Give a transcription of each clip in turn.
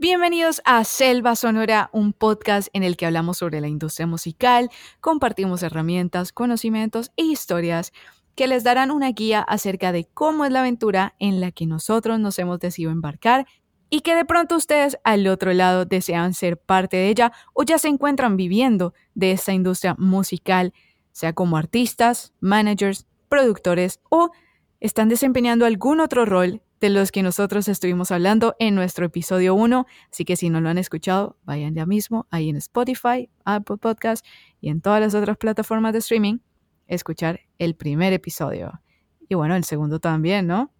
Bienvenidos a Selva Sonora, un podcast en el que hablamos sobre la industria musical, compartimos herramientas, conocimientos e historias que les darán una guía acerca de cómo es la aventura en la que nosotros nos hemos decidido embarcar y que de pronto ustedes al otro lado desean ser parte de ella o ya se encuentran viviendo de esta industria musical, sea como artistas, managers, productores o están desempeñando algún otro rol de los que nosotros estuvimos hablando en nuestro episodio 1. Así que si no lo han escuchado, vayan ya mismo ahí en Spotify, Apple Podcast y en todas las otras plataformas de streaming, escuchar el primer episodio. Y bueno, el segundo también, ¿no?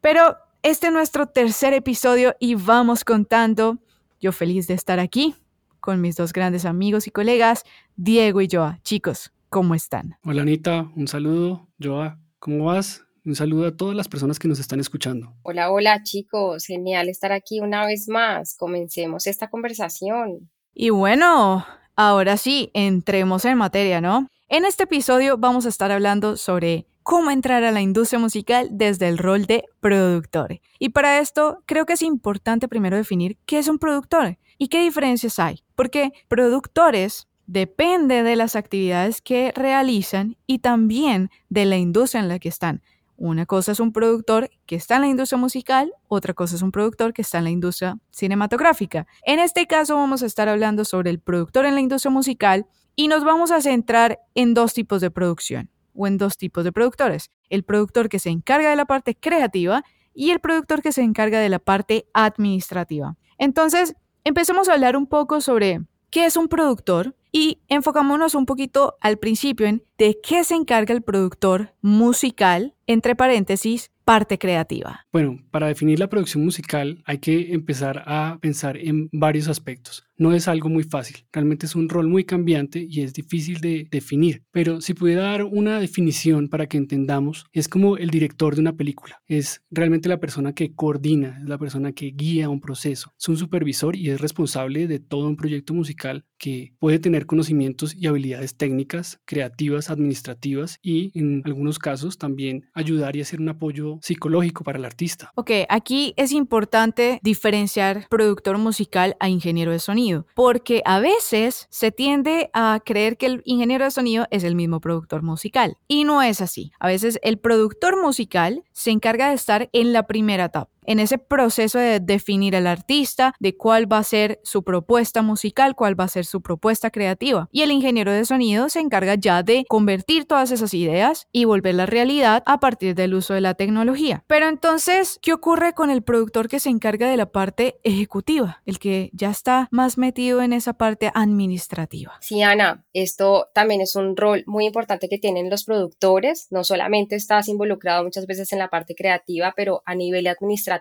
Pero este es nuestro tercer episodio y vamos contando. Yo feliz de estar aquí con mis dos grandes amigos y colegas, Diego y Joa. Chicos, ¿cómo están? Hola Anita, un saludo. Joa, ¿cómo vas? Un saludo a todas las personas que nos están escuchando. Hola, hola chicos, genial estar aquí una vez más. Comencemos esta conversación. Y bueno, ahora sí, entremos en materia, ¿no? En este episodio vamos a estar hablando sobre cómo entrar a la industria musical desde el rol de productor. Y para esto creo que es importante primero definir qué es un productor y qué diferencias hay, porque productores depende de las actividades que realizan y también de la industria en la que están. Una cosa es un productor que está en la industria musical, otra cosa es un productor que está en la industria cinematográfica. En este caso vamos a estar hablando sobre el productor en la industria musical y nos vamos a centrar en dos tipos de producción o en dos tipos de productores. El productor que se encarga de la parte creativa y el productor que se encarga de la parte administrativa. Entonces, empecemos a hablar un poco sobre qué es un productor y enfocámonos un poquito al principio en de qué se encarga el productor musical, entre paréntesis, parte creativa. Bueno, para definir la producción musical hay que empezar a pensar en varios aspectos no es algo muy fácil. Realmente es un rol muy cambiante y es difícil de definir. Pero si pudiera dar una definición para que entendamos, es como el director de una película. Es realmente la persona que coordina, es la persona que guía un proceso. Es un supervisor y es responsable de todo un proyecto musical que puede tener conocimientos y habilidades técnicas, creativas, administrativas y en algunos casos también ayudar y hacer un apoyo psicológico para el artista. Ok, aquí es importante diferenciar productor musical a ingeniero de sonido porque a veces se tiende a creer que el ingeniero de sonido es el mismo productor musical y no es así. A veces el productor musical se encarga de estar en la primera etapa en ese proceso de definir al artista, de cuál va a ser su propuesta musical, cuál va a ser su propuesta creativa. Y el ingeniero de sonido se encarga ya de convertir todas esas ideas y volverla realidad a partir del uso de la tecnología. Pero entonces, ¿qué ocurre con el productor que se encarga de la parte ejecutiva? El que ya está más metido en esa parte administrativa. Sí, Ana, esto también es un rol muy importante que tienen los productores. No solamente estás involucrado muchas veces en la parte creativa, pero a nivel administrativo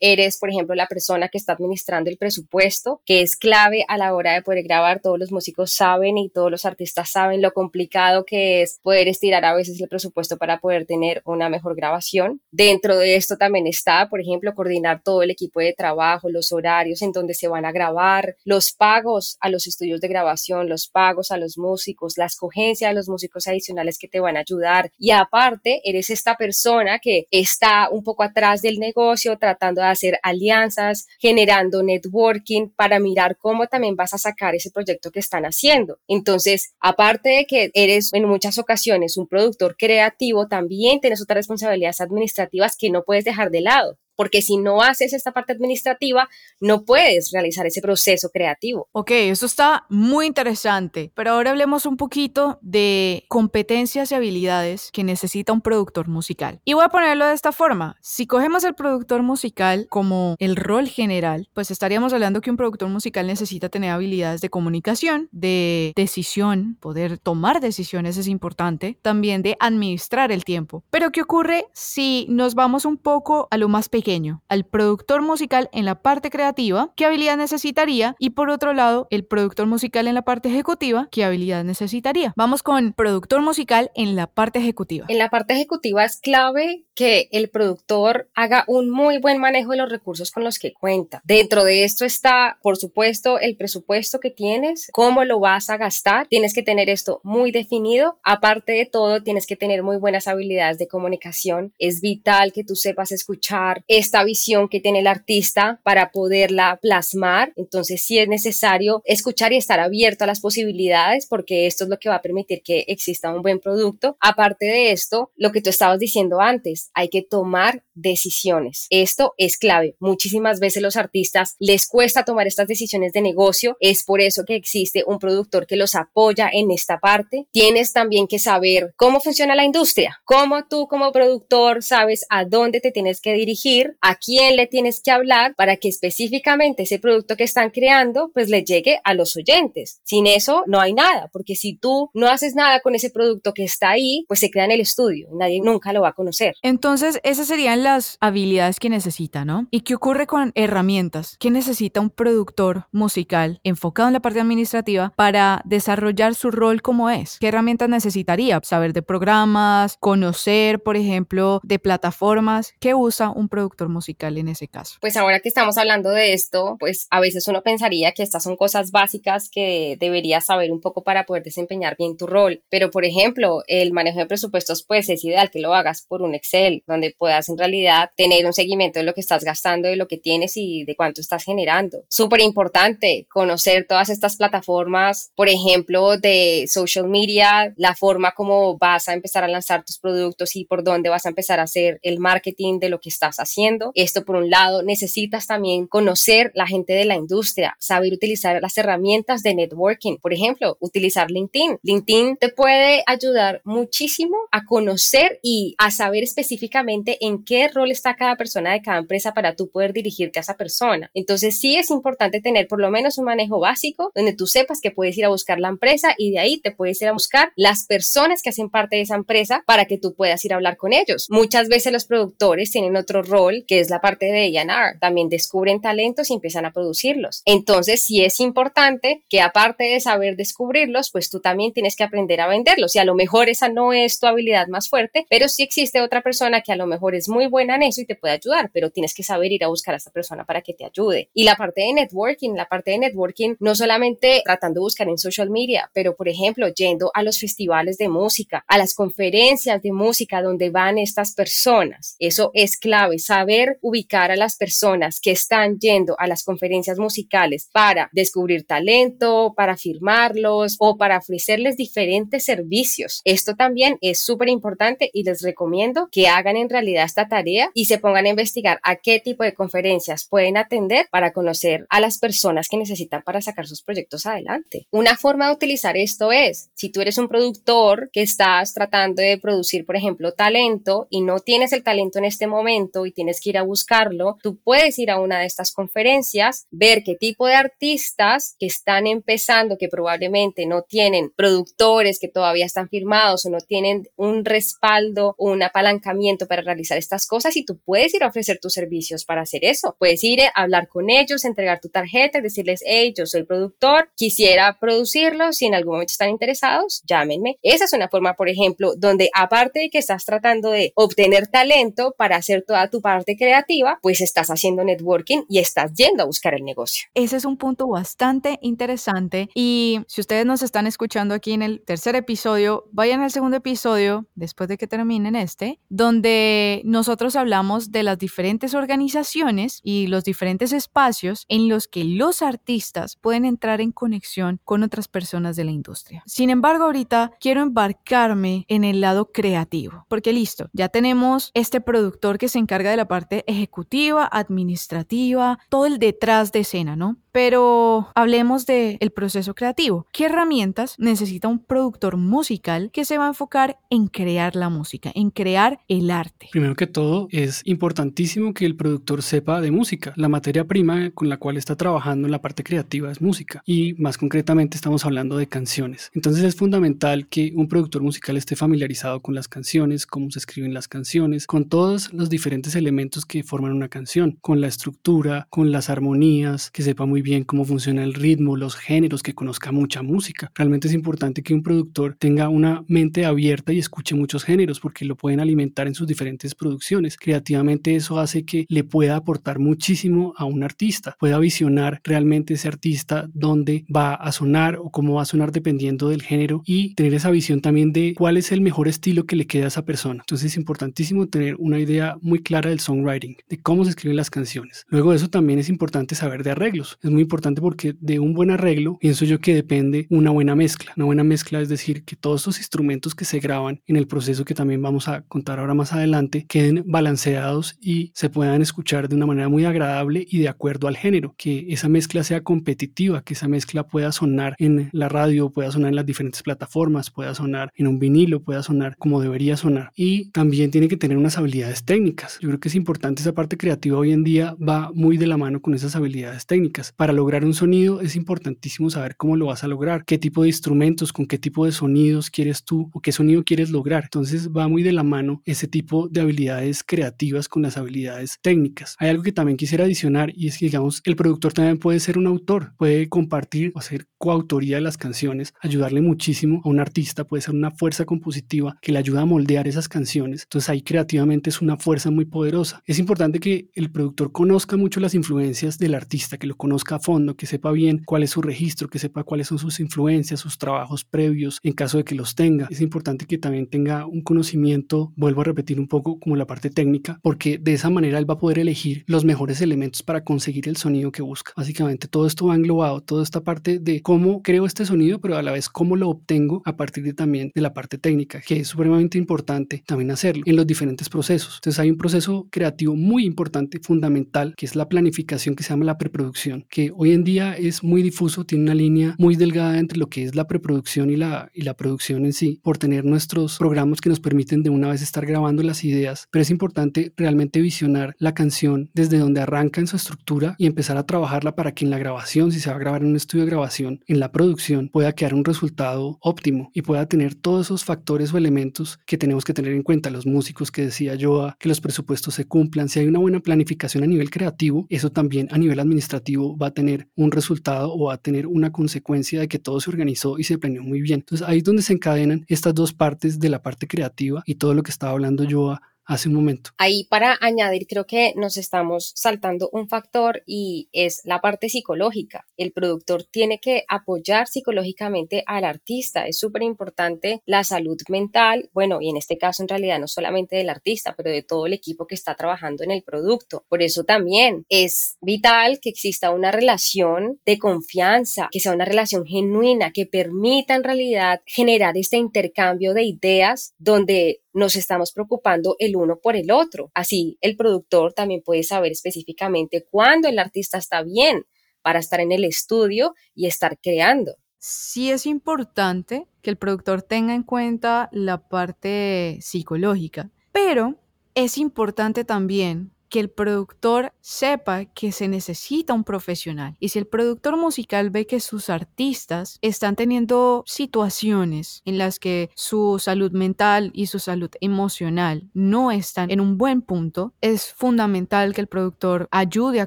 eres, por ejemplo, la persona que está administrando el presupuesto, que es clave a la hora de poder grabar. Todos los músicos saben y todos los artistas saben lo complicado que es poder estirar a veces el presupuesto para poder tener una mejor grabación. Dentro de esto también está, por ejemplo, coordinar todo el equipo de trabajo, los horarios en donde se van a grabar, los pagos a los estudios de grabación, los pagos a los músicos, la escogencia de los músicos adicionales que te van a ayudar. Y aparte, eres esta persona que está un poco atrás del negocio tratando de hacer alianzas, generando networking para mirar cómo también vas a sacar ese proyecto que están haciendo. Entonces, aparte de que eres en muchas ocasiones un productor creativo, también tienes otras responsabilidades administrativas que no puedes dejar de lado porque si no haces esta parte administrativa, no puedes realizar ese proceso creativo. Ok, eso está muy interesante, pero ahora hablemos un poquito de competencias y habilidades que necesita un productor musical. Y voy a ponerlo de esta forma, si cogemos el productor musical como el rol general, pues estaríamos hablando que un productor musical necesita tener habilidades de comunicación, de decisión, poder tomar decisiones es importante, también de administrar el tiempo. Pero ¿qué ocurre si nos vamos un poco a lo más pequeño? Al productor musical en la parte creativa, qué habilidad necesitaría, y por otro lado, el productor musical en la parte ejecutiva, qué habilidad necesitaría. Vamos con productor musical en la parte ejecutiva. En la parte ejecutiva es clave que el productor haga un muy buen manejo de los recursos con los que cuenta. Dentro de esto está, por supuesto, el presupuesto que tienes, cómo lo vas a gastar. Tienes que tener esto muy definido. Aparte de todo, tienes que tener muy buenas habilidades de comunicación. Es vital que tú sepas escuchar, esta visión que tiene el artista para poderla plasmar. Entonces sí es necesario escuchar y estar abierto a las posibilidades porque esto es lo que va a permitir que exista un buen producto. Aparte de esto, lo que tú estabas diciendo antes, hay que tomar decisiones. Esto es clave. Muchísimas veces los artistas les cuesta tomar estas decisiones de negocio. Es por eso que existe un productor que los apoya en esta parte. Tienes también que saber cómo funciona la industria, cómo tú como productor sabes a dónde te tienes que dirigir, a quién le tienes que hablar para que específicamente ese producto que están creando pues le llegue a los oyentes. Sin eso no hay nada, porque si tú no haces nada con ese producto que está ahí, pues se queda en el estudio, nadie nunca lo va a conocer. Entonces, esas serían las habilidades que necesita, ¿no? ¿Y qué ocurre con herramientas? ¿Qué necesita un productor musical enfocado en la parte administrativa para desarrollar su rol como es? ¿Qué herramientas necesitaría? Saber de programas, conocer, por ejemplo, de plataformas. ¿Qué usa un productor musical en ese caso? Pues ahora que estamos hablando de esto, pues a veces uno pensaría que estas son cosas básicas que deberías saber un poco para poder desempeñar bien tu rol. Pero, por ejemplo, el manejo de presupuestos, pues es ideal que lo hagas por un Excel, donde puedas en realidad tener un seguimiento de lo que estás gastando, de lo que tienes y de cuánto estás generando. Súper importante conocer todas estas plataformas, por ejemplo, de social media, la forma como vas a empezar a lanzar tus productos y por dónde vas a empezar a hacer el marketing de lo que estás haciendo. Esto por un lado, necesitas también conocer la gente de la industria, saber utilizar las herramientas de networking. Por ejemplo, utilizar LinkedIn. LinkedIn te puede ayudar muchísimo a conocer y a saber específicamente en qué rol está cada persona de cada empresa para tú poder dirigirte a esa persona. Entonces sí es importante tener por lo menos un manejo básico donde tú sepas que puedes ir a buscar la empresa y de ahí te puedes ir a buscar las personas que hacen parte de esa empresa para que tú puedas ir a hablar con ellos. Muchas veces los productores tienen otro rol que es la parte de A&R. También descubren talentos y empiezan a producirlos. Entonces sí es importante que aparte de saber descubrirlos, pues tú también tienes que aprender a venderlos. Y a lo mejor esa no es tu habilidad más fuerte, pero sí existe otra persona que a lo mejor es muy buena en eso y te puede ayudar, pero tienes que saber ir a buscar a esa persona para que te ayude. Y la parte de networking, la parte de networking, no solamente tratando de buscar en social media, pero por ejemplo, yendo a los festivales de música, a las conferencias de música donde van estas personas. Eso es clave, saber ubicar a las personas que están yendo a las conferencias musicales para descubrir talento, para firmarlos o para ofrecerles diferentes servicios. Esto también es súper importante y les recomiendo que hagan en realidad esta tarea y se pongan a investigar a qué tipo de conferencias pueden atender para conocer a las personas que necesitan para sacar sus proyectos adelante. Una forma de utilizar esto es, si tú eres un productor que estás tratando de producir, por ejemplo, talento y no tienes el talento en este momento y tienes que ir a buscarlo, tú puedes ir a una de estas conferencias, ver qué tipo de artistas que están empezando, que probablemente no tienen productores que todavía están firmados o no tienen un respaldo o un apalancamiento para realizar estas cosas y tú puedes ir a ofrecer tus servicios para hacer eso. Puedes ir a hablar con ellos, entregar tu tarjeta, decirles, hey, yo soy productor, quisiera producirlo, si en algún momento están interesados, llámenme. Esa es una forma, por ejemplo, donde aparte de que estás tratando de obtener talento para hacer toda tu parte creativa, pues estás haciendo networking y estás yendo a buscar el negocio. Ese es un punto bastante interesante y si ustedes nos están escuchando aquí en el tercer episodio, vayan al segundo episodio después de que terminen este, donde nosotros hablamos de las diferentes organizaciones y los diferentes espacios en los que los artistas pueden entrar en conexión con otras personas de la industria. Sin embargo, ahorita quiero embarcarme en el lado creativo, porque listo, ya tenemos este productor que se encarga de la parte ejecutiva, administrativa, todo el detrás de escena, ¿no? Pero hablemos del proceso creativo. ¿Qué herramientas necesita un productor musical que se va a enfocar en crear la música, en crear el arte? Primero que todo, es importantísimo que el productor sepa de música. La materia prima con la cual está trabajando en la parte creativa es música y más concretamente estamos hablando de canciones. Entonces es fundamental que un productor musical esté familiarizado con las canciones, cómo se escriben las canciones, con todos los diferentes elementos que forman una canción, con la estructura, con las armonías, que sepa muy bien bien cómo funciona el ritmo, los géneros, que conozca mucha música. Realmente es importante que un productor tenga una mente abierta y escuche muchos géneros porque lo pueden alimentar en sus diferentes producciones. Creativamente eso hace que le pueda aportar muchísimo a un artista, pueda visionar realmente ese artista dónde va a sonar o cómo va a sonar dependiendo del género y tener esa visión también de cuál es el mejor estilo que le queda a esa persona. Entonces es importantísimo tener una idea muy clara del songwriting, de cómo se escriben las canciones. Luego de eso también es importante saber de arreglos. Es muy importante porque de un buen arreglo pienso yo que depende una buena mezcla. Una buena mezcla es decir que todos estos instrumentos que se graban en el proceso que también vamos a contar ahora más adelante queden balanceados y se puedan escuchar de una manera muy agradable y de acuerdo al género. Que esa mezcla sea competitiva, que esa mezcla pueda sonar en la radio, pueda sonar en las diferentes plataformas, pueda sonar en un vinilo, pueda sonar como debería sonar. Y también tiene que tener unas habilidades técnicas. Yo creo que es importante esa parte creativa hoy en día va muy de la mano con esas habilidades técnicas. Para lograr un sonido es importantísimo saber cómo lo vas a lograr, qué tipo de instrumentos, con qué tipo de sonidos quieres tú o qué sonido quieres lograr. Entonces va muy de la mano ese tipo de habilidades creativas con las habilidades técnicas. Hay algo que también quisiera adicionar y es que digamos el productor también puede ser un autor, puede compartir o hacer coautoría de las canciones, ayudarle muchísimo a un artista, puede ser una fuerza compositiva que le ayuda a moldear esas canciones. Entonces ahí creativamente es una fuerza muy poderosa. Es importante que el productor conozca mucho las influencias del artista, que lo conozca a fondo, que sepa bien cuál es su registro, que sepa cuáles son sus influencias, sus trabajos previos, en caso de que los tenga. Es importante que también tenga un conocimiento, vuelvo a repetir un poco como la parte técnica, porque de esa manera él va a poder elegir los mejores elementos para conseguir el sonido que busca. Básicamente todo esto va englobado, toda esta parte de cómo creo este sonido, pero a la vez cómo lo obtengo a partir de también de la parte técnica, que es supremamente importante también hacerlo en los diferentes procesos. Entonces hay un proceso creativo muy importante, fundamental, que es la planificación que se llama la preproducción, que hoy en día es muy difuso, tiene una línea muy delgada entre lo que es la preproducción y la, y la producción en sí, por tener nuestros programas que nos permiten de una vez estar grabando las ideas, pero es importante realmente visionar la canción desde donde arranca en su estructura y empezar a trabajarla para que en la grabación, si se va a grabar en un estudio de grabación, en la producción pueda quedar un resultado óptimo y pueda tener todos esos factores o elementos que tenemos que tener en cuenta, los músicos que decía yo, que los presupuestos se cumplan, si hay una buena planificación a nivel creativo, eso también a nivel administrativo va a tener un resultado o va a tener una consecuencia de que todo se organizó y se planeó muy bien. Entonces ahí es donde se encadenan estas dos partes de la parte creativa y todo lo que estaba hablando yo hace un momento. Ahí para añadir, creo que nos estamos saltando un factor y es la parte psicológica. El productor tiene que apoyar psicológicamente al artista. Es súper importante la salud mental, bueno, y en este caso en realidad no solamente del artista, pero de todo el equipo que está trabajando en el producto. Por eso también es vital que exista una relación de confianza, que sea una relación genuina, que permita en realidad generar este intercambio de ideas donde nos estamos preocupando el uno por el otro. Así, el productor también puede saber específicamente cuándo el artista está bien para estar en el estudio y estar creando. Sí es importante que el productor tenga en cuenta la parte psicológica, pero es importante también que el productor sepa que se necesita un profesional. Y si el productor musical ve que sus artistas están teniendo situaciones en las que su salud mental y su salud emocional no están en un buen punto, es fundamental que el productor ayude a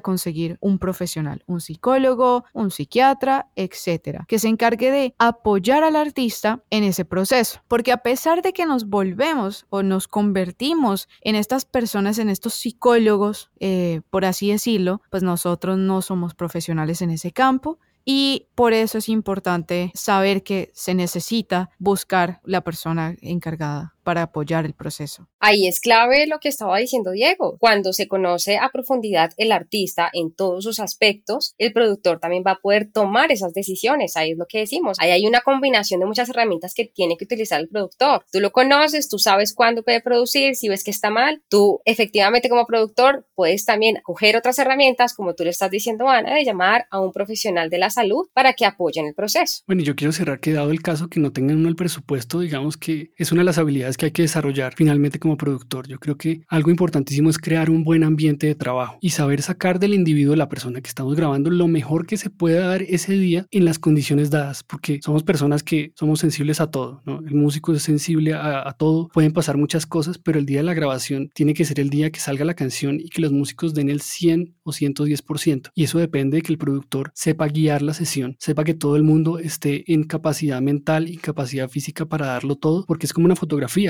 conseguir un profesional, un psicólogo, un psiquiatra, etcétera, que se encargue de apoyar al artista en ese proceso. Porque a pesar de que nos volvemos o nos convertimos en estas personas, en estos psicólogos, eh, por así decirlo, pues nosotros no somos profesionales en ese campo y por eso es importante saber que se necesita buscar la persona encargada para apoyar el proceso. Ahí es clave lo que estaba diciendo Diego. Cuando se conoce a profundidad el artista en todos sus aspectos, el productor también va a poder tomar esas decisiones. Ahí es lo que decimos. Ahí hay una combinación de muchas herramientas que tiene que utilizar el productor. Tú lo conoces, tú sabes cuándo puede producir, si ves que está mal, tú efectivamente como productor puedes también coger otras herramientas, como tú le estás diciendo, Ana, de llamar a un profesional de la salud para que apoyen el proceso. Bueno, yo quiero cerrar que dado el caso que no tengan uno el presupuesto, digamos que es una de las habilidades habilidades que hay que desarrollar finalmente como productor. Yo creo que algo importantísimo es crear un buen ambiente de trabajo y saber sacar del individuo, la persona que estamos grabando, lo mejor que se pueda dar ese día en las condiciones dadas, porque somos personas que somos sensibles a todo, ¿no? El músico es sensible a, a todo, pueden pasar muchas cosas, pero el día de la grabación tiene que ser el día que salga la canción y que los músicos den el 100 o 110%. Y eso depende de que el productor sepa guiar la sesión, sepa que todo el mundo esté en capacidad mental y capacidad física para darlo todo, porque es como una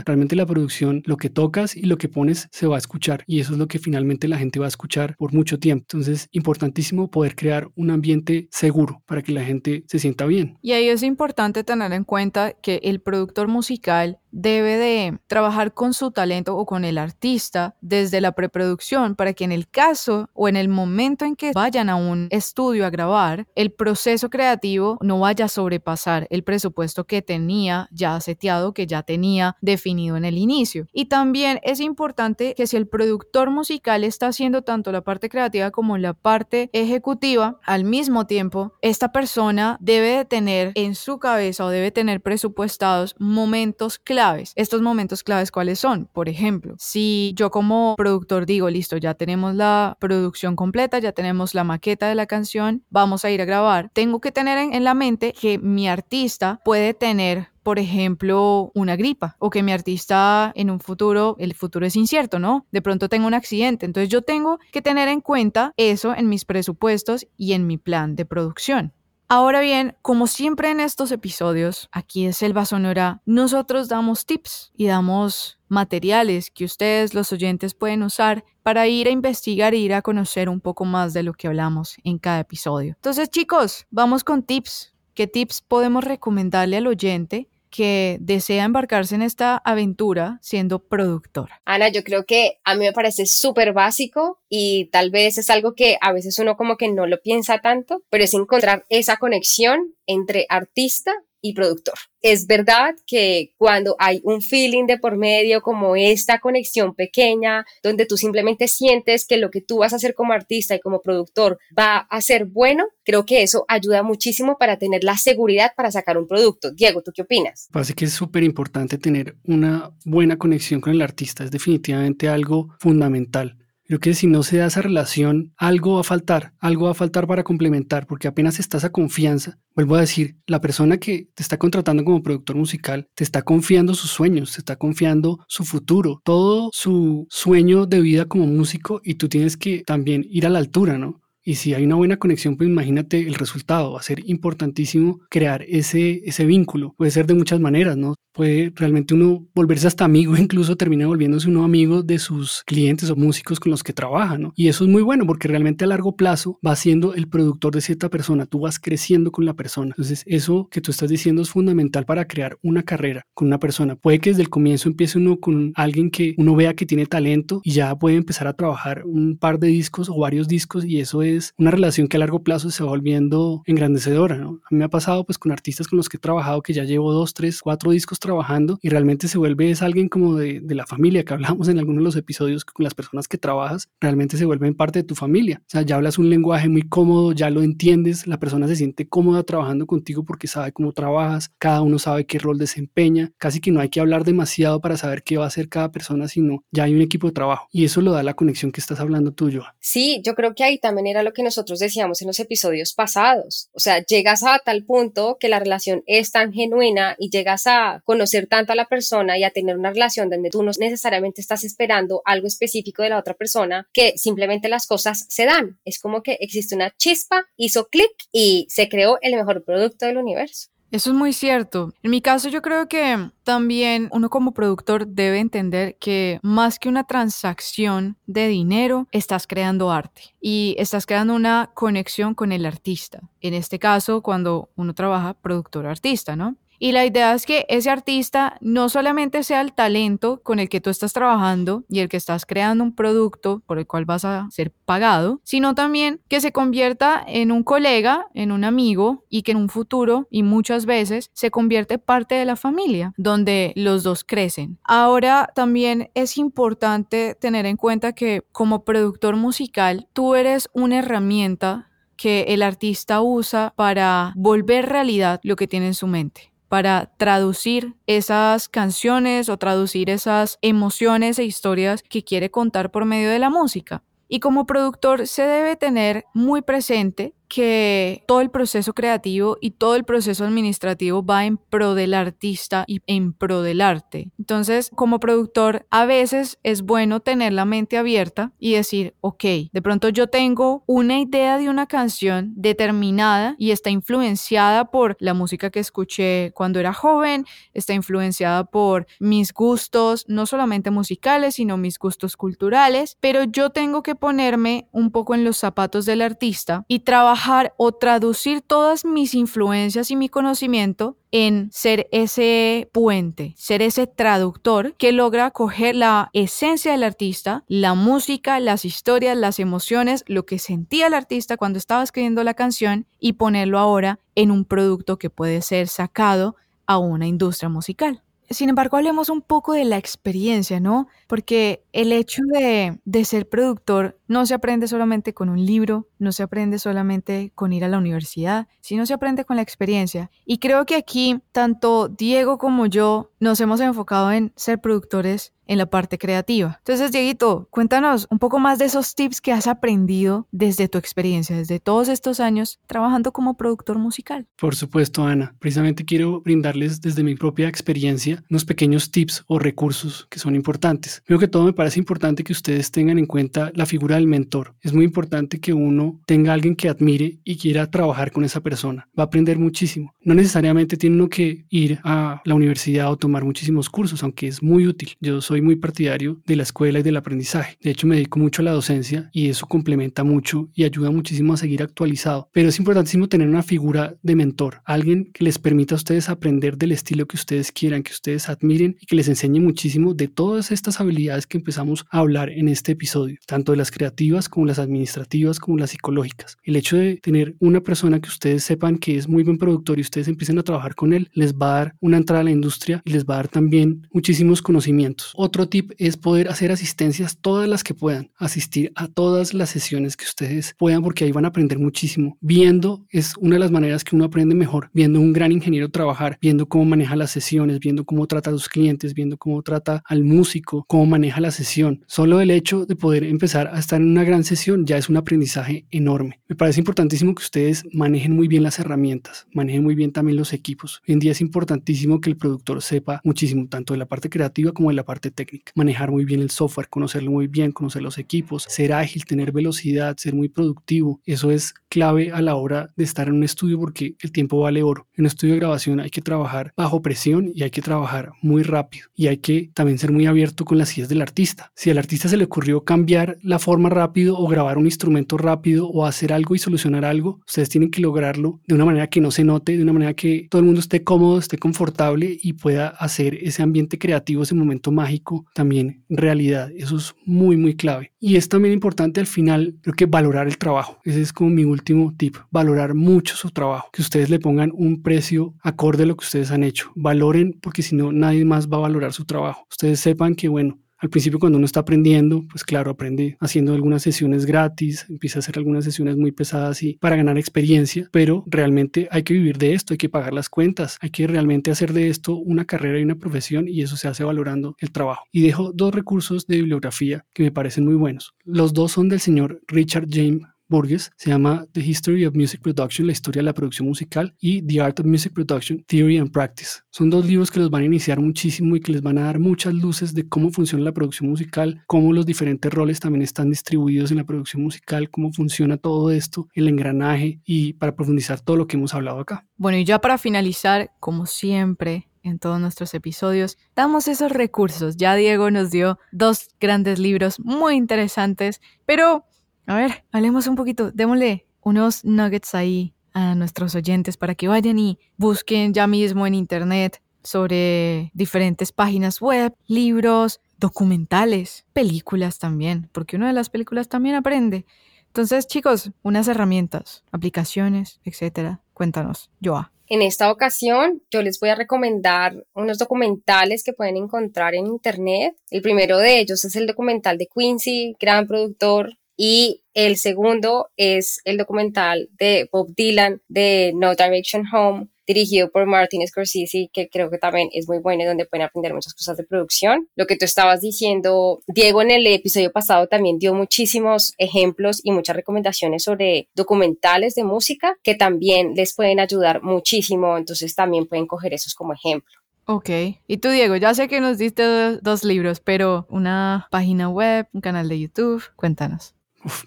Realmente la producción, lo que tocas y lo que pones se va a escuchar y eso es lo que finalmente la gente va a escuchar por mucho tiempo. Entonces, importantísimo poder crear un ambiente seguro para que la gente se sienta bien. Y ahí es importante tener en cuenta que el productor musical debe de trabajar con su talento o con el artista desde la preproducción para que en el caso o en el momento en que vayan a un estudio a grabar, el proceso creativo no vaya a sobrepasar el presupuesto que tenía ya seteado, que ya tenía definido en el inicio. Y también es importante que si el productor musical está haciendo tanto la parte creativa como la parte ejecutiva, al mismo tiempo, esta persona debe de tener en su cabeza o debe tener presupuestados momentos clave estos momentos claves, ¿cuáles son? Por ejemplo, si yo como productor digo, listo, ya tenemos la producción completa, ya tenemos la maqueta de la canción, vamos a ir a grabar, tengo que tener en, en la mente que mi artista puede tener por ejemplo, una gripa o que mi artista en un futuro, el futuro es incierto, ¿no? De pronto tengo un accidente. Entonces yo tengo que tener en cuenta eso en mis presupuestos y en mi plan de producción. Ahora bien, como siempre en estos episodios, aquí en Selva Sonora, nosotros damos tips y damos materiales que ustedes, los oyentes, pueden usar para ir a investigar e ir a conocer un poco más de lo que hablamos en cada episodio. Entonces, chicos, vamos con tips. ¿Qué tips podemos recomendarle al oyente que desea embarcarse en esta aventura siendo productora? Ana, yo creo que a mí me parece súper básico y tal vez es algo que a veces uno como que no lo piensa tanto, pero es encontrar esa conexión entre artista y productor. Es verdad que cuando hay un feeling de por medio como esta conexión pequeña, donde tú simplemente sientes que lo que tú vas a hacer como artista y como productor va a ser bueno, creo que eso ayuda muchísimo para tener la seguridad para sacar un producto. Diego, ¿tú qué opinas? Parece que es súper importante tener una buena conexión con el artista, es definitivamente algo fundamental. Creo que si no se da esa relación, algo va a faltar, algo va a faltar para complementar, porque apenas está esa confianza, vuelvo a decir, la persona que te está contratando como productor musical te está confiando sus sueños, te está confiando su futuro, todo su sueño de vida como músico y tú tienes que también ir a la altura, ¿no? Y si hay una buena conexión, pues imagínate el resultado. Va a ser importantísimo crear ese, ese vínculo. Puede ser de muchas maneras, ¿no? Puede realmente uno volverse hasta amigo, incluso termina volviéndose uno amigo de sus clientes o músicos con los que trabaja, ¿no? Y eso es muy bueno porque realmente a largo plazo va siendo el productor de cierta persona. Tú vas creciendo con la persona. Entonces, eso que tú estás diciendo es fundamental para crear una carrera con una persona. Puede que desde el comienzo empiece uno con alguien que uno vea que tiene talento y ya puede empezar a trabajar un par de discos o varios discos y eso es es una relación que a largo plazo se va volviendo engrandecedora. ¿no? A mí me ha pasado pues con artistas con los que he trabajado que ya llevo dos, tres, cuatro discos trabajando y realmente se vuelve es alguien como de, de la familia que hablamos en algunos de los episodios con las personas que trabajas, realmente se vuelven parte de tu familia. O sea, ya hablas un lenguaje muy cómodo, ya lo entiendes, la persona se siente cómoda trabajando contigo porque sabe cómo trabajas, cada uno sabe qué rol desempeña, casi que no hay que hablar demasiado para saber qué va a hacer cada persona, sino ya hay un equipo de trabajo y eso lo da la conexión que estás hablando tú, Joa. Sí, yo creo que ahí también era lo que nosotros decíamos en los episodios pasados. O sea, llegas a tal punto que la relación es tan genuina y llegas a conocer tanto a la persona y a tener una relación donde tú no necesariamente estás esperando algo específico de la otra persona, que simplemente las cosas se dan. Es como que existe una chispa, hizo clic y se creó el mejor producto del universo. Eso es muy cierto. En mi caso yo creo que también uno como productor debe entender que más que una transacción de dinero, estás creando arte y estás creando una conexión con el artista. En este caso, cuando uno trabaja productor-artista, ¿no? Y la idea es que ese artista no solamente sea el talento con el que tú estás trabajando y el que estás creando un producto por el cual vas a ser pagado, sino también que se convierta en un colega, en un amigo y que en un futuro y muchas veces se convierte parte de la familia, donde los dos crecen. Ahora también es importante tener en cuenta que como productor musical, tú eres una herramienta que el artista usa para volver realidad lo que tiene en su mente para traducir esas canciones o traducir esas emociones e historias que quiere contar por medio de la música. Y como productor se debe tener muy presente que todo el proceso creativo y todo el proceso administrativo va en pro del artista y en pro del arte. Entonces, como productor, a veces es bueno tener la mente abierta y decir, ok, de pronto yo tengo una idea de una canción determinada y está influenciada por la música que escuché cuando era joven, está influenciada por mis gustos, no solamente musicales, sino mis gustos culturales, pero yo tengo que ponerme un poco en los zapatos del artista y trabajar o traducir todas mis influencias y mi conocimiento en ser ese puente, ser ese traductor que logra coger la esencia del artista, la música, las historias, las emociones, lo que sentía el artista cuando estaba escribiendo la canción y ponerlo ahora en un producto que puede ser sacado a una industria musical. Sin embargo, hablemos un poco de la experiencia, ¿no? Porque el hecho de, de, ser productor no se aprende solamente con un libro, no se aprende solamente con ir a la universidad, sino se aprende con la experiencia. Y creo que aquí, tanto Diego como yo nos hemos enfocado en ser productores en la parte creativa. Entonces, Dieguito, cuéntanos un poco más de esos tips que has aprendido desde tu experiencia, desde todos estos años trabajando como productor musical. Por supuesto, Ana. Precisamente quiero brindarles desde mi propia experiencia unos pequeños tips o recursos que son importantes. Creo que todo me parece importante que ustedes tengan en cuenta la figura del mentor. Es muy importante que uno tenga alguien que admire y quiera trabajar con esa persona. Va a aprender muchísimo. No necesariamente tiene uno que ir a la universidad o tomar muchísimos cursos, aunque es muy útil. Yo soy muy partidario de la escuela y del aprendizaje. De hecho, me dedico mucho a la docencia y eso complementa mucho y ayuda muchísimo a seguir actualizado. Pero es importantísimo tener una figura de mentor, alguien que les permita a ustedes aprender del estilo que ustedes quieran, que ustedes admiren y que les enseñe muchísimo de todas estas habilidades que empezamos a hablar en este episodio, tanto de las creativas como las administrativas como las psicológicas. El hecho de tener una persona que ustedes sepan que es muy buen productor y ustedes empiecen a trabajar con él, les va a dar una entrada a la industria y les va a dar también muchísimos conocimientos. Otro tip es poder hacer asistencias todas las que puedan, asistir a todas las sesiones que ustedes puedan porque ahí van a aprender muchísimo. Viendo es una de las maneras que uno aprende mejor, viendo un gran ingeniero trabajar, viendo cómo maneja las sesiones, viendo cómo trata a los clientes, viendo cómo trata al músico, cómo maneja la sesión. Solo el hecho de poder empezar a estar en una gran sesión ya es un aprendizaje enorme. Me parece importantísimo que ustedes manejen muy bien las herramientas, manejen muy bien también los equipos. Hoy en día es importantísimo que el productor sepa muchísimo tanto de la parte creativa como de la parte técnica manejar muy bien el software, conocerlo muy bien, conocer los equipos, ser ágil, tener velocidad, ser muy productivo. Eso es clave a la hora de estar en un estudio porque el tiempo vale oro. En un estudio de grabación hay que trabajar bajo presión y hay que trabajar muy rápido y hay que también ser muy abierto con las ideas del artista. Si al artista se le ocurrió cambiar la forma rápido o grabar un instrumento rápido o hacer algo y solucionar algo, ustedes tienen que lograrlo de una manera que no se note, de una manera que todo el mundo esté cómodo, esté confortable y pueda hacer ese ambiente creativo, ese momento mágico también realidad. Eso es muy, muy clave. Y es también importante al final, creo que valorar el trabajo. Ese es como mi último tip, valorar mucho su trabajo, que ustedes le pongan un precio acorde a lo que ustedes han hecho. Valoren porque si no, nadie más va a valorar su trabajo. Ustedes sepan que, bueno, al principio cuando uno está aprendiendo, pues claro, aprende haciendo algunas sesiones gratis, empieza a hacer algunas sesiones muy pesadas y para ganar experiencia, pero realmente hay que vivir de esto, hay que pagar las cuentas, hay que realmente hacer de esto una carrera y una profesión y eso se hace valorando el trabajo. Y dejo dos recursos de bibliografía que me parecen muy buenos. Los dos son del señor Richard James Burgess, se llama The History of Music Production, la historia de la producción musical, y The Art of Music Production, Theory and Practice. Son dos libros que los van a iniciar muchísimo y que les van a dar muchas luces de cómo funciona la producción musical, cómo los diferentes roles también están distribuidos en la producción musical, cómo funciona todo esto, el engranaje y para profundizar todo lo que hemos hablado acá. Bueno, y ya para finalizar, como siempre, en todos nuestros episodios, damos esos recursos. Ya Diego nos dio dos grandes libros muy interesantes, pero a ver, hablemos un poquito, démosle unos nuggets ahí a nuestros oyentes para que vayan y busquen ya mismo en internet sobre diferentes páginas web, libros, documentales, películas también, porque una de las películas también aprende. Entonces, chicos, unas herramientas, aplicaciones, etcétera. Cuéntanos, Joa. En esta ocasión, yo les voy a recomendar unos documentales que pueden encontrar en internet. El primero de ellos es el documental de Quincy, gran productor Y el segundo es el documental de Bob Dylan de No Direction Home, dirigido por Martin Scorsese, que creo que también es muy bueno y donde pueden aprender muchas cosas de producción. Lo que tú estabas diciendo, Diego en el episodio pasado también dio muchísimos ejemplos y muchas recomendaciones sobre documentales de música que también les pueden ayudar muchísimo, entonces también pueden coger esos como ejemplo. Ok. Y tú, Diego, ya sé que nos diste dos, libros, pero una página web, un canal de YouTube, cuéntanos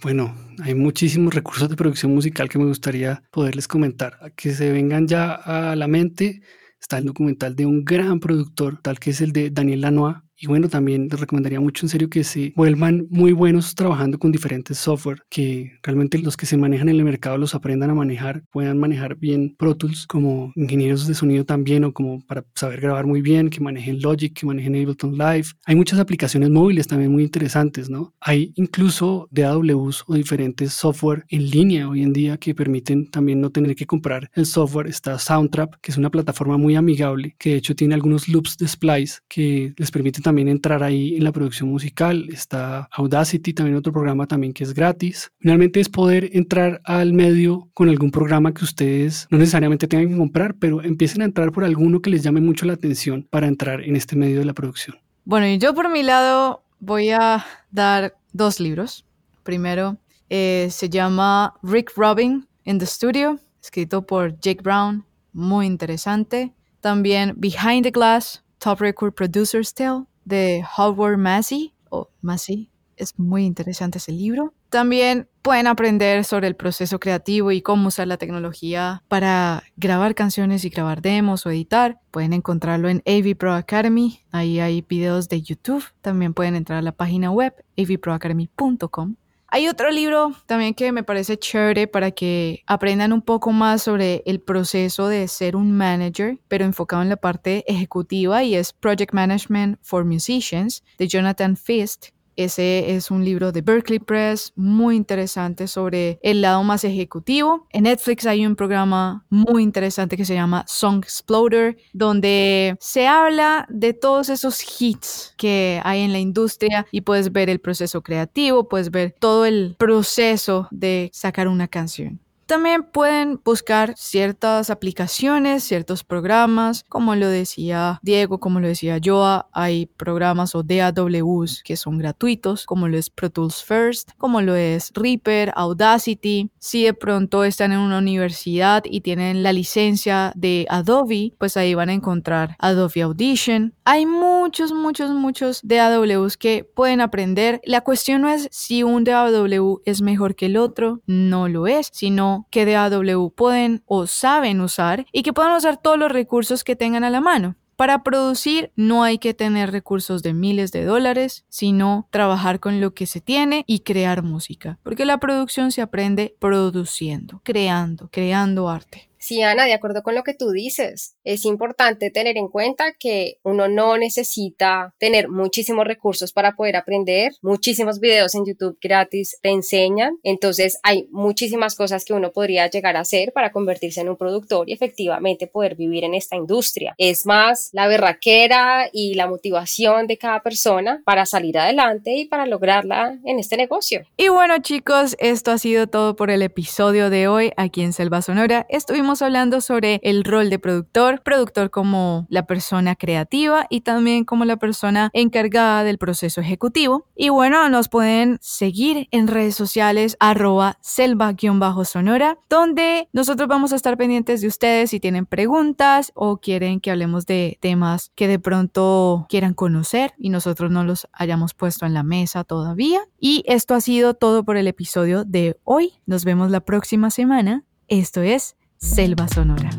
bueno, hay muchísimos recursos de producción musical que me gustaría poderles comentar. Que se vengan ya a la mente está el documental de un gran productor, tal que es el de Daniel Lanois, y bueno, también les recomendaría mucho en serio que se vuelvan muy buenos trabajando con diferentes software, que realmente los que se manejan en el mercado los aprendan a manejar, puedan manejar bien Pro Tools como ingenieros de sonido también o como para saber grabar muy bien, que manejen Logic, que manejen Ableton Live. Hay muchas aplicaciones móviles también muy interesantes, ¿no? Hay incluso DAWs o diferentes software en línea hoy en día que permiten también no tener que comprar el software. Está Soundtrap, que es una plataforma muy amigable, que de hecho tiene algunos loops de splice que les permiten también entrar ahí en la producción musical. Está Audacity, también otro programa también que es gratis. Finalmente es poder entrar al medio con algún programa que ustedes no necesariamente tengan que comprar, pero empiecen a entrar por alguno que les llame mucho la atención para entrar en este medio de la producción. Bueno, y yo por mi lado voy a dar dos libros. Primero eh, se llama Rick Robin in the Studio, escrito por Jake Brown, muy interesante. También Behind the Glass, Top Record Producer's Tale, de Howard Massey o Massey. Es muy interesante ese libro. También pueden aprender sobre el proceso creativo y cómo usar la tecnología para grabar canciones y grabar demos o editar. Pueden encontrarlo en AV Pro Academy. Ahí hay videos de YouTube. También pueden entrar a la página web avproacademy.com hay otro libro también que me parece chévere para que aprendan un poco más sobre el proceso de ser un manager, pero enfocado en la parte ejecutiva y es Project Management for Musicians de Jonathan Fist. Ese es un libro de Berkeley Press muy interesante sobre el lado más ejecutivo. En Netflix hay un programa muy interesante que se llama Song Exploder, donde se habla de todos esos hits que hay en la industria y puedes ver el proceso creativo, puedes ver todo el proceso de sacar una canción. También pueden buscar ciertas aplicaciones, ciertos programas, como lo decía Diego, como lo decía Joa, hay programas o DAWs que son gratuitos, como lo es Pro Tools First, como lo es Reaper, Audacity. Si de pronto están en una universidad y tienen la licencia de Adobe, pues ahí van a encontrar Adobe Audition. Hay muchos, muchos, muchos DAWs que pueden aprender. La cuestión no es si un DAW es mejor que el otro, no lo es, sino que DAW pueden o saben usar y que puedan usar todos los recursos que tengan a la mano. Para producir no hay que tener recursos de miles de dólares, sino trabajar con lo que se tiene y crear música, porque la producción se aprende produciendo, creando, creando arte. Sí, Ana, de acuerdo con lo que tú dices, es importante tener en cuenta que uno no necesita tener muchísimos recursos para poder aprender. Muchísimos videos en YouTube gratis te enseñan. Entonces hay muchísimas cosas que uno podría llegar a hacer para convertirse en un productor y efectivamente poder vivir en esta industria. Es más la berraquera y la motivación de cada persona para salir adelante y para lograrla en este negocio. Y bueno chicos, esto ha sido todo por el episodio de hoy aquí en Selva Sonora. Estuvimos hablando sobre el rol de productor, productor como la persona creativa y también como la persona encargada del proceso ejecutivo. Y bueno, nos pueden seguir en redes sociales arroba selva-sonora, donde nosotros vamos a estar pendientes de ustedes si tienen preguntas o quieren que hablemos de temas que de pronto quieran conocer y nosotros no los hayamos puesto en la mesa todavía. Y esto ha sido todo por el episodio de hoy. Nos vemos la próxima semana. Esto es Selva Sonora.